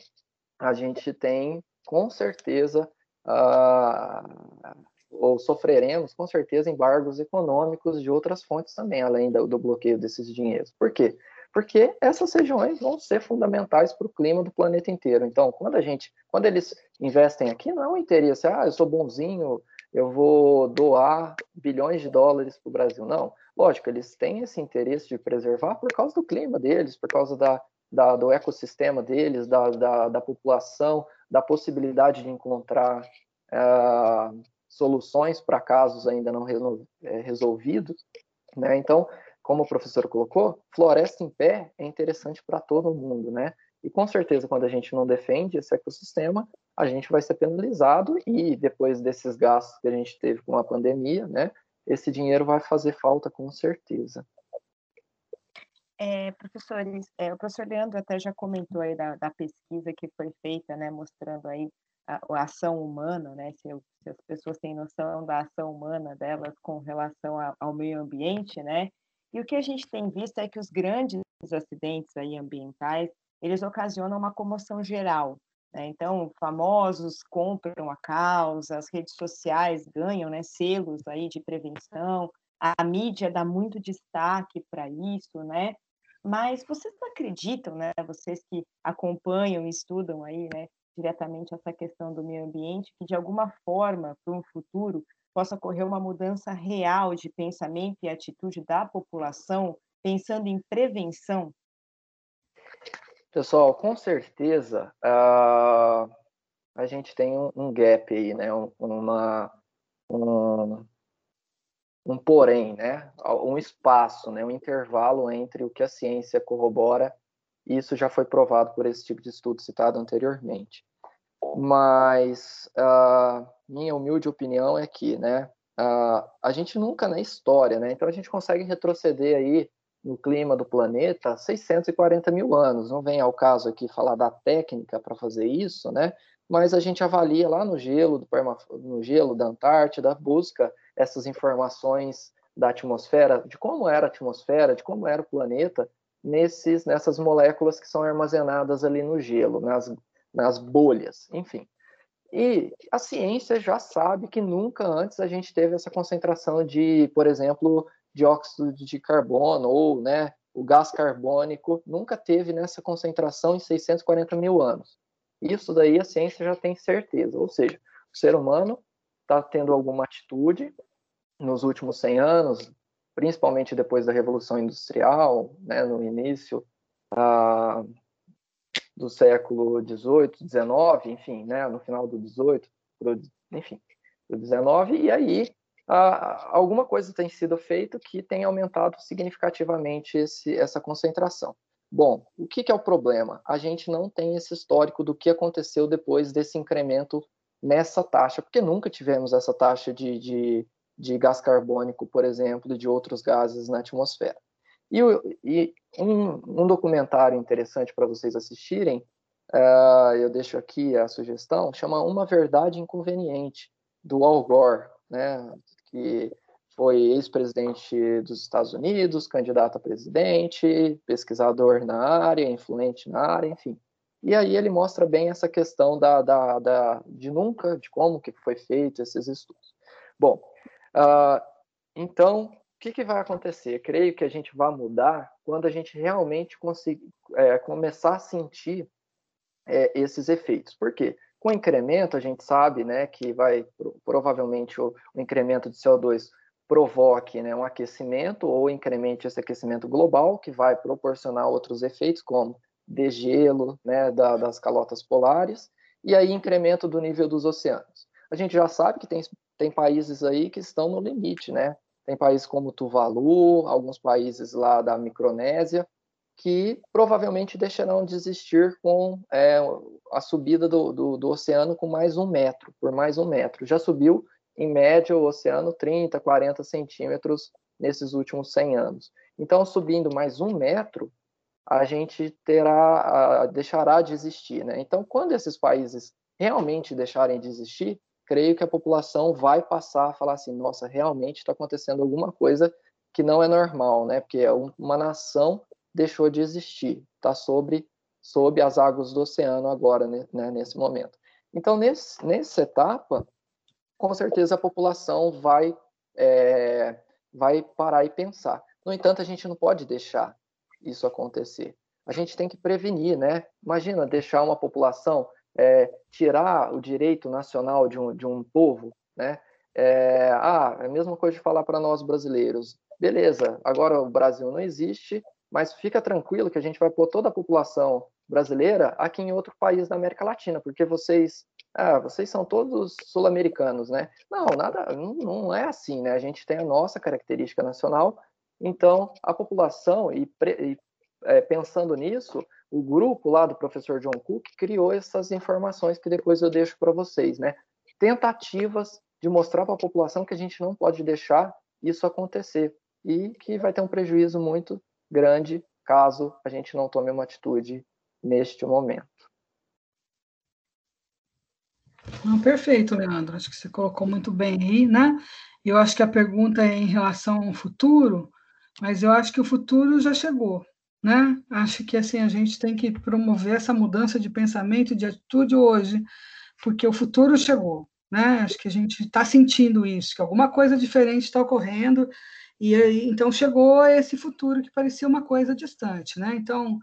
a gente tem com certeza uh, ou sofreremos com certeza embargos econômicos de outras fontes também, além do, do bloqueio desses dinheiros. Por quê? Porque essas regiões vão ser fundamentais para o clima do planeta inteiro. Então, quando a gente, quando eles investem aqui, não é um interesse, ah, eu sou bonzinho, eu vou doar bilhões de dólares para o Brasil. Não, lógico, eles têm esse interesse de preservar por causa do clima deles, por causa da, da do ecossistema deles, da, da, da população, da possibilidade de encontrar uh, soluções para casos ainda não é, resolvidos. Né? Então, como o professor colocou, floresta em pé é interessante para todo mundo, né? E com certeza, quando a gente não defende esse ecossistema, a gente vai ser penalizado e depois desses gastos que a gente teve com a pandemia, né, esse dinheiro vai fazer falta com certeza. É, professores, é, o professor Leandro até já comentou aí da, da pesquisa que foi feita, né, mostrando aí a, a ação humana, né, se, se, as pessoas têm noção da ação humana delas com relação a, ao meio ambiente, né, e o que a gente tem visto é que os grandes acidentes aí ambientais, eles ocasionam uma comoção geral, né? Então, famosos compram a causa, as redes sociais ganham né, selos aí de prevenção, a mídia dá muito destaque para isso, né? Mas vocês não acreditam, né? Vocês que acompanham estudam aí, né, diretamente essa questão do meio ambiente, que de alguma forma, para um futuro, possa ocorrer uma mudança real de pensamento e atitude da população, pensando em prevenção Pessoal, com certeza uh, a gente tem um, um, gap aí, né? Um, uma, um, um porém, né? Um espaço, né? Um intervalo entre o que a ciência corrobora e isso já foi provado por esse tipo de estudo citado anteriormente. Mas uh, minha humilde opinião é que, né? Uh, a gente nunca na história, né? Então a gente consegue retroceder aí no clima do planeta 640 mil anos. Não vem ao caso aqui falar da técnica para fazer isso, né? Mas a gente avalia lá no gelo, do no gelo da Antártida, busca essas informações da atmosfera, de como era a atmosfera, de como era o planeta, nesses, nessas moléculas que são armazenadas ali no gelo, nas, nas bolhas, enfim. E a ciência já sabe que nunca antes a gente teve essa concentração de, por exemplo, dióxido de carbono ou né, o gás carbônico nunca teve nessa concentração em 640 mil anos. Isso daí a ciência já tem certeza, ou seja, o ser humano está tendo alguma atitude nos últimos 100 anos, principalmente depois da Revolução Industrial, né, no início ah, do século 18, 19, enfim, né, no final do 18, enfim, do 19, e aí ah, alguma coisa tem sido feita que tem aumentado significativamente esse, essa concentração. Bom, o que, que, é o problema? A gente não tem esse histórico do que aconteceu depois desse incremento nessa taxa, porque nunca tivemos essa taxa de, de, de gás carbônico, por exemplo, de outros gases na atmosfera. E, e um, um, documentário interessante para vocês assistirem, uh, eu deixo aqui a sugestão, chama Uma Verdade Inconveniente, do Al Gore, né? que foi ex-presidente dos Estados Unidos, candidato a presidente, pesquisador na área, influente na área, enfim. E aí ele mostra bem essa questão da, da, da de nunca, de como que foi feito esses estudos. Bom, uh, então, o que, que vai acontecer? creio que a gente vai mudar quando a gente realmente conseguir, é, começar a sentir é, esses efeitos. Por quê? Com incremento, a gente sabe né, que vai provavelmente o, o incremento de CO2 provoque né, um aquecimento ou incremente esse aquecimento global, que vai proporcionar outros efeitos, como degelo né, da, das calotas polares, e aí incremento do nível dos oceanos. A gente já sabe que tem, tem países aí que estão no limite, né? Tem países como Tuvalu, alguns países lá da Micronésia, que provavelmente deixarão de existir com é, a subida do, do, do, oceano com mais um metro, por mais um metro. Já subiu, em média, o oceano 30, 40 centímetros nesses últimos 100 anos. Então, subindo mais um metro, a gente terá, a, deixará de existir. Né? Então, quando esses países realmente deixarem de existir, creio que a população vai passar a falar assim, nossa, realmente está acontecendo alguma coisa que não é normal, né? Porque é uma nação deixou de existir, está sobre, sob as águas do oceano agora, né, nesse momento. Então, nesse, nessa etapa, com certeza a população vai, é, vai parar e pensar. No entanto, a gente não pode deixar isso acontecer. A gente tem que prevenir, né? Imagina deixar uma população é, tirar o direito nacional de um, de um povo, né? É, ah, é a mesma coisa de falar para nós brasileiros. Beleza, agora o Brasil não existe, mas fica tranquilo que a gente vai pôr toda a população brasileira aqui em outro país da América Latina, porque vocês, ah, vocês são todos sul-americanos, né? Não, nada, não, não, é assim, né? A gente tem a nossa característica nacional, então a população e, e é, pensando nisso, o grupo lá do professor John Cook criou essas informações que depois eu deixo para vocês, né? Tentativas de mostrar para a população que a gente não pode deixar isso acontecer e que vai ter um prejuízo muito grande caso a gente não tome uma atitude neste momento. Não, perfeito, Leandro. Acho que você colocou muito bem aí, né? Eu acho que a pergunta é em relação ao futuro, mas eu acho que o futuro já chegou, né? Acho que assim a gente tem que promover essa mudança de pensamento e de atitude hoje, porque o futuro chegou, né? Acho que a gente está sentindo isso, que alguma coisa diferente está ocorrendo e aí, então chegou esse futuro que parecia uma coisa distante, né? Então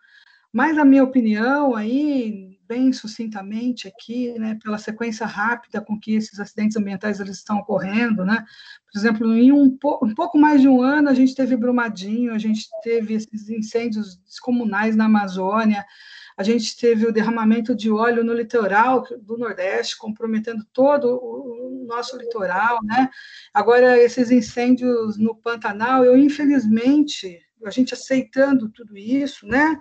mas, na minha opinião, aí, bem sucintamente aqui, né, pela sequência rápida com que esses acidentes ambientais eles estão ocorrendo, né, por exemplo, em um, um pouco mais de um ano, a gente teve Brumadinho, a gente teve esses incêndios descomunais na Amazônia, a gente teve o derramamento de óleo no litoral do Nordeste, comprometendo todo o nosso litoral, né? Agora, esses incêndios no Pantanal, eu, infelizmente, a gente aceitando tudo isso, né?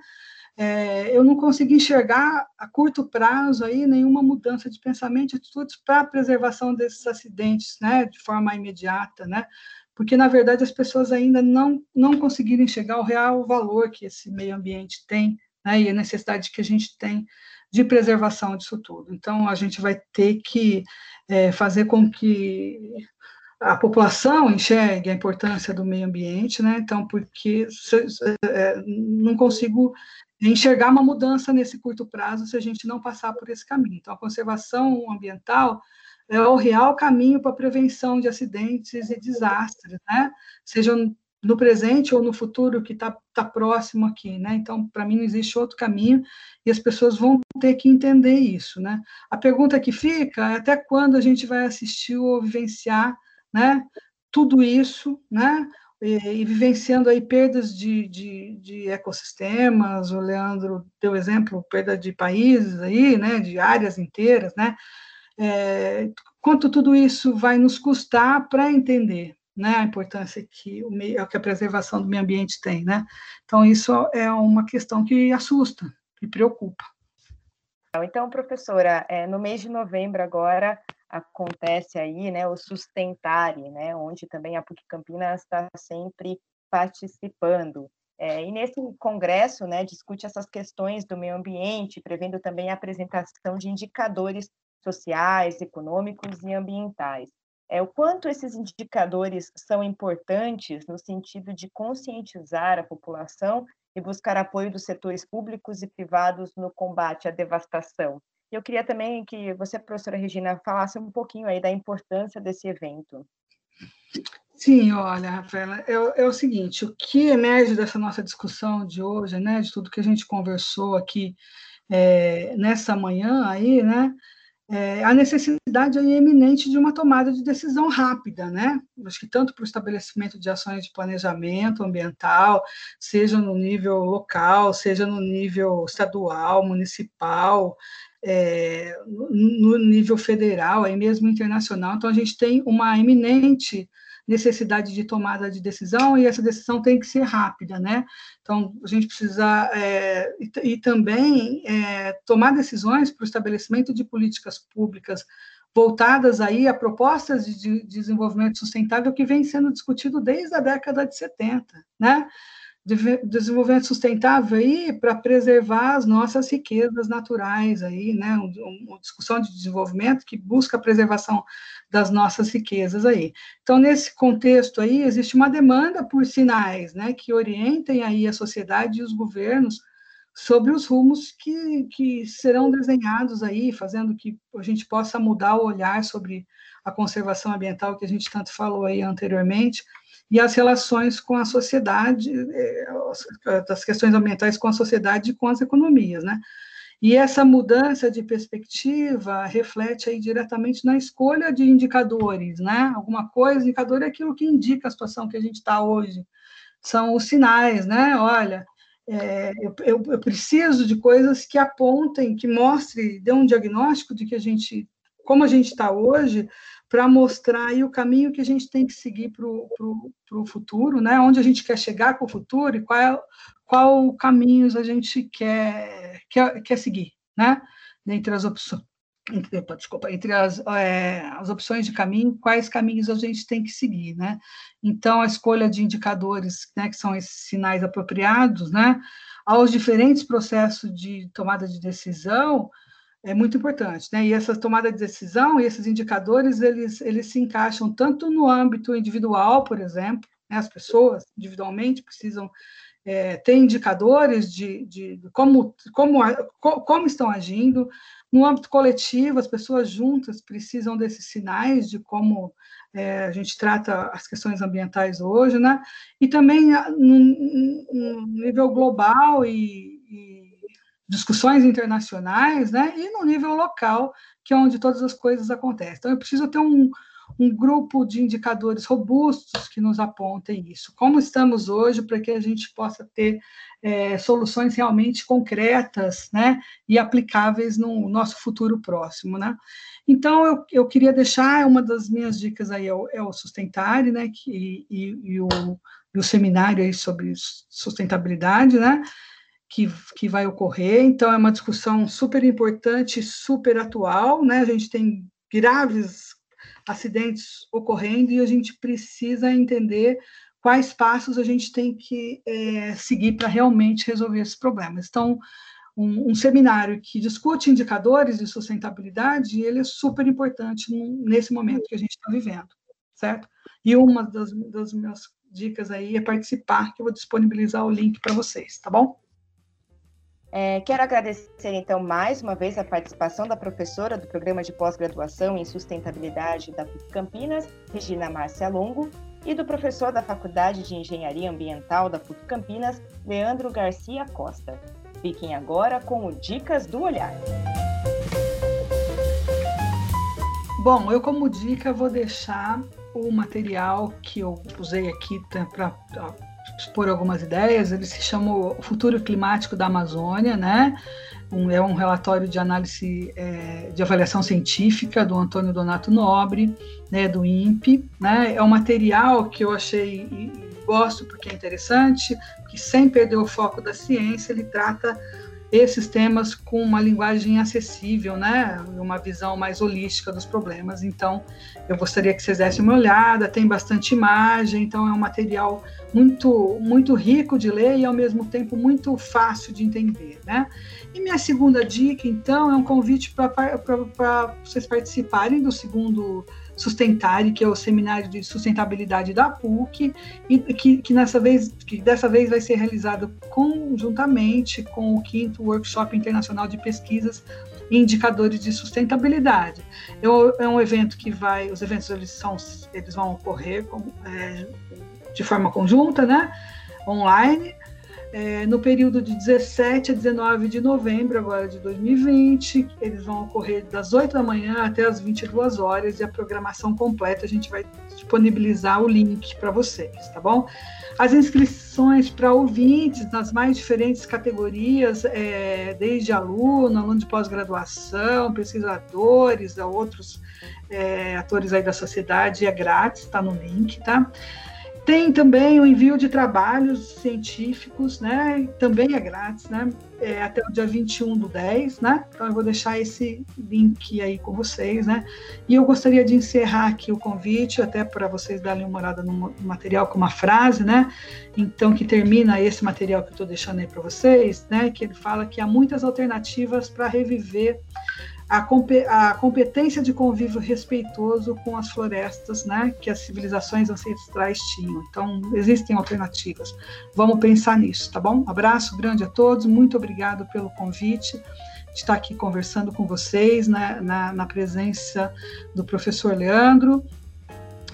É, eu não consegui enxergar a curto prazo aí nenhuma mudança de pensamento e atitudes para a preservação desses acidentes, né, de forma imediata, né, porque na verdade as pessoas ainda não não conseguiram enxergar o real valor que esse meio ambiente tem, né, e a necessidade que a gente tem de preservação disso tudo. Então a gente vai ter que é, fazer com que a população enxergue a importância do meio ambiente, né? Então, porque é, não consigo enxergar uma mudança nesse curto prazo se a gente não passar por esse caminho. Então, a conservação ambiental é o real caminho para a prevenção de acidentes e desastres, né? Seja no presente ou no futuro que está tá próximo aqui, né? Então, para mim, não existe outro caminho e as pessoas vão ter que entender isso, né? A pergunta que fica é até quando a gente vai assistir ou vivenciar, né? Tudo isso, né? e, e vivenciando aí perdas de, de, de, ecossistemas, o Leandro deu exemplo, perda de países aí, né, de áreas inteiras, né, é, quanto tudo isso vai nos custar para entender, né, a importância que, o meio, que a preservação do meio ambiente tem, né, então isso é uma questão que assusta, que preocupa. Então, professora, é, no mês de novembro agora, acontece aí, né, o Sustentare, né, onde também a PUC Campinas está sempre participando. É, e nesse congresso, né, discute essas questões do meio ambiente, prevendo também a apresentação de indicadores sociais, econômicos e ambientais. É, o quanto esses indicadores são importantes no sentido de conscientizar a população e buscar apoio dos setores públicos e privados no combate à devastação. Eu queria também que você, professora Regina, falasse um pouquinho aí da importância desse evento. Sim, olha, Rafaela, é, é, o seguinte, o que emerge dessa nossa discussão de hoje, né, de tudo que a gente conversou aqui é, nessa manhã aí, né, é, a necessidade aí eminente de uma tomada de decisão rápida, né? Acho que tanto para o estabelecimento de ações de planejamento ambiental, seja no nível local, seja no nível estadual, municipal, é, no nível federal, aí mesmo internacional. Então, a gente tem uma eminente necessidade de tomada de decisão e essa decisão tem que ser rápida, né? Então, a gente precisa, é, e, e, também é, tomar decisões para o estabelecimento de políticas públicas voltadas aí a propostas de, de desenvolvimento sustentável que vem sendo discutido desde a década de 70, né? Desenvolvimento sustentável aí para preservar as nossas riquezas naturais aí, né, uma discussão de desenvolvimento que busca a preservação das nossas riquezas aí. Então, nesse contexto aí, existe uma demanda por sinais, né, que orientem aí a sociedade e os governos sobre os rumos que, que serão desenhados aí, fazendo que a gente possa mudar o olhar sobre a conservação ambiental que a gente tanto falou aí anteriormente, e as relações com a sociedade, é, as questões ambientais com a sociedade e com as economias, né? E essa mudança de perspectiva reflete aí diretamente na escolha de indicadores, né? Alguma coisa, indicador é aquilo que indica a situação que a gente está hoje. São os sinais, né? Olha, é, eu, eu, eu, preciso de coisas que apontem, que mostrem, dê um diagnóstico de que a gente como a gente está hoje, para mostrar aí o caminho que a gente tem que seguir para o futuro, né? Onde a gente quer chegar com o futuro e qual, qual caminhos a gente quer, quer, quer seguir, né? Dentre as opções. Entre, desculpa, entre as, é, as opções de caminho, quais caminhos a gente tem que seguir, né? Então, a escolha de indicadores, né, que são esses sinais apropriados, né, aos diferentes processos de tomada de decisão, é muito importante, né? E essa tomada de decisão e esses indicadores, eles, eles se encaixam tanto no âmbito individual, por exemplo, né? as pessoas individualmente precisam é, ter indicadores de, de como, como, como estão agindo, no âmbito coletivo, as pessoas juntas precisam desses sinais de como é, a gente trata as questões ambientais hoje, né? E também no, nível global e discussões internacionais, né? E no nível local, que é onde todas as coisas acontecem. Então, eu preciso ter um, um grupo de indicadores robustos que nos apontem isso. Como estamos hoje para que a gente possa ter é, soluções realmente concretas, né, e aplicáveis no nosso futuro próximo, né? Então, eu, eu queria deixar, uma das minhas dicas aí é o, é o Sustentare, né, que, e, e, o, e o seminário aí sobre sustentabilidade, né, que, que vai ocorrer. Então, é uma discussão super importante, super atual, né? A gente tem graves acidentes ocorrendo e a gente precisa entender quais passos a gente tem que é, seguir para realmente resolver esses problemas. Então, um, um, seminário que discute indicadores de sustentabilidade, ele é super importante nesse momento que a gente está vivendo, certo? E uma das, das minhas dicas aí é participar, que eu vou disponibilizar o link para vocês, tá bom? É, quero agradecer, então, mais uma vez a participação da professora do Programa de Pós-Graduação em Sustentabilidade da PUC Campinas, Regina Márcia Longo, e do professor da Faculdade de Engenharia Ambiental da PUC Campinas, Leandro Garcia Costa. Fiquem agora com o Dicas do Olhar. Bom, eu como dica vou deixar o material que eu usei aqui para expor algumas ideias. Ele se chama O Futuro Climático da Amazônia, né? Um, é um relatório de análise é, de avaliação científica do Antônio Donato Nobre, né, do INPE. Né? É um material que eu achei e gosto porque é interessante, que sem perder o foco da ciência, ele trata esses temas com uma linguagem acessível, né, uma visão mais holística dos problemas. Então, eu gostaria que vocês dessem uma olhada. Tem bastante imagem, então é um material muito muito rico de ler e ao mesmo tempo muito fácil de entender, né? E minha segunda dica, então, é um convite para vocês participarem do segundo Sustentare, que é o seminário de sustentabilidade da PUC, e que, que, nessa vez, que dessa vez vai ser realizado conjuntamente com o quinto Workshop Internacional de Pesquisas e Indicadores de Sustentabilidade. É, é um evento que vai, os eventos eles, são, eles vão ocorrer com, é, de forma conjunta, né, online, é, no período de 17 a 19 de novembro agora de 2020. Eles vão ocorrer das 8 da manhã até as 22 horas e a programação completa a gente vai disponibilizar o link para vocês, tá bom? As inscrições para ouvintes nas mais diferentes categorias, é, desde aluno, aluno de pós-graduação, pesquisadores, outros é, atores aí da sociedade, é grátis, está no link, tá? Tem também o envio de trabalhos científicos, né? Também é grátis, né? É até o dia 21 do 10, né? Então eu vou deixar esse link aí com vocês, né? E eu gostaria de encerrar aqui o convite, até para vocês darem uma olhada no material com uma frase, né? Então, que termina esse material que eu estou deixando aí para vocês, né? Que ele fala que há muitas alternativas para reviver a, a competência de convívio respeitoso com as florestas, né, que as civilizações ancestrais tinham. Então, existem alternativas. Vamos pensar nisso, tá bom? Abraço grande a todos, muito obrigado pelo convite de estar aqui conversando com vocês, né, na, na presença do professor Leandro,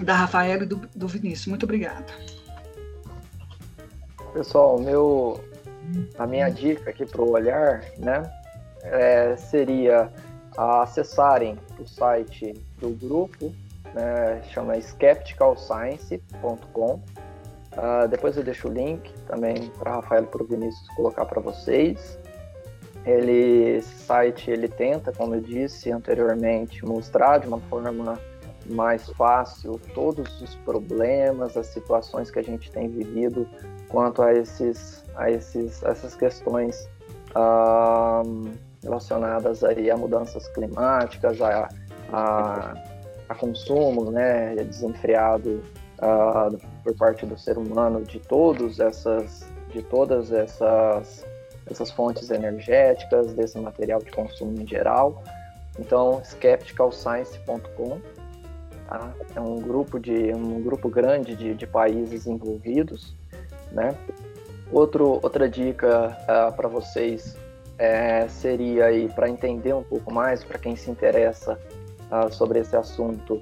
da Rafaela e do, do Vinícius. Muito obrigada. Pessoal, meu, a minha dica aqui para o olhar, né, é, seria a acessarem o site do grupo, né, chama skepticalscience.com. Uh, ah, depois eu deixo o link também para Rafael e para o Vinícius colocar para vocês. ele, esse site ele tenta, como eu disse anteriormente, mostrar de uma forma mais fácil todos os problemas, as situações que a gente tem vivido quanto a esses, a esses, essas questões relacionadas aí a mudanças climáticas, a, a, a consumo, né, desenfreado uh, por parte do ser humano de todos essas, de todas essas essas fontes energéticas, desse material de consumo em geral. Então, skepticalscience.com tá? é um grupo de um grupo grande de, de países envolvidos, né? Outro, outra dica uh, para vocês é, seria aí para entender um pouco mais, para quem se interessa uh, sobre esse assunto,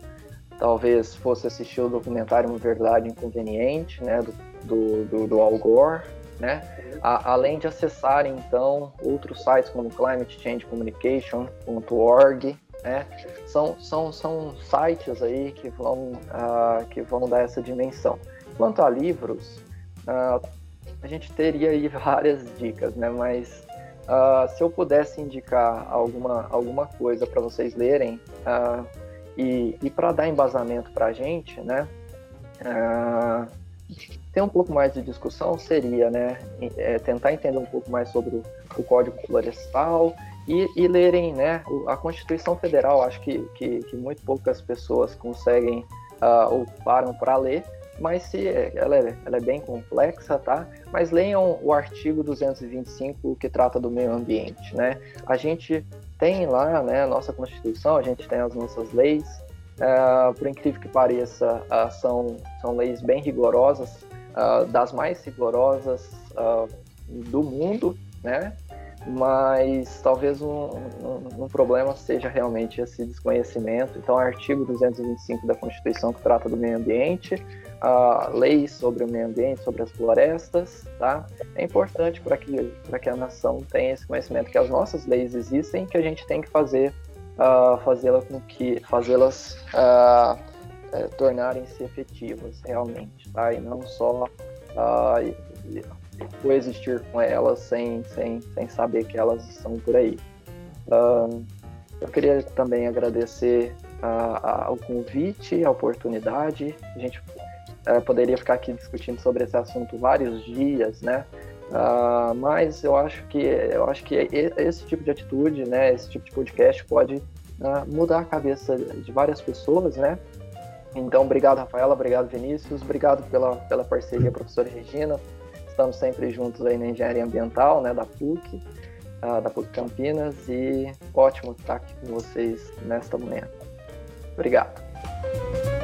talvez fosse assistir o documentário Uma Verdade Inconveniente, né, do, do, do, do Al Gore, né? A, além de acessarem então outros sites como climatechangeCommunication.org, né? São, são, são sites aí que vão, uh, que vão dar essa dimensão. Quanto a livros, uh, a gente teria aí várias dicas, né? Mas uh, se eu pudesse indicar alguma, alguma coisa para vocês lerem e, e para dar embasamento para a gente, né? ter um pouco mais de discussão seria né, é, tentar entender um pouco mais sobre o, Código Florestal e, e, lerem né, a Constituição Federal. Acho que, que, que muito poucas pessoas conseguem uh, ou param para ler, mas se ela é, ela é bem complexa, tá? Mas leiam o artigo 225 que trata do meio ambiente, né? A gente tem lá, né, a nossa Constituição, a gente tem as nossas leis, Uh, por incrível que pareça, uh, são, são leis bem rigorosas, uh, das mais rigorosas do mundo, né? Mas talvez um, um, um, problema seja realmente esse desconhecimento. Então, artigo 225 da Constituição que trata do meio ambiente, leis sobre o meio ambiente, sobre as florestas, tá? É importante para que, que a nação tenha esse conhecimento que as nossas leis existem, que a gente tem que fazer uh, fazê-las com que fazê-las uh, é, tornarem-se efetivas realmente, tá? E não só uh, coexistir com elas sem, sem, sem saber que elas estão por aí. Uh, eu queria também agradecer uh, o convite, a oportunidade. A gente uh, poderia ficar aqui discutindo sobre esse assunto vários dias, né? Uh, mas eu acho que eu acho que esse tipo de atitude, né, esse tipo de podcast pode uh, mudar a cabeça de várias pessoas, né? Então, obrigado, Rafaela, obrigado, Vinícius, obrigado pela, pela parceria, professora Regina. Estamos sempre juntos aí na engenharia ambiental, né, da PUC, uh, da PUC Campinas, e ótimo estar aqui com vocês nesta manhã. Obrigado.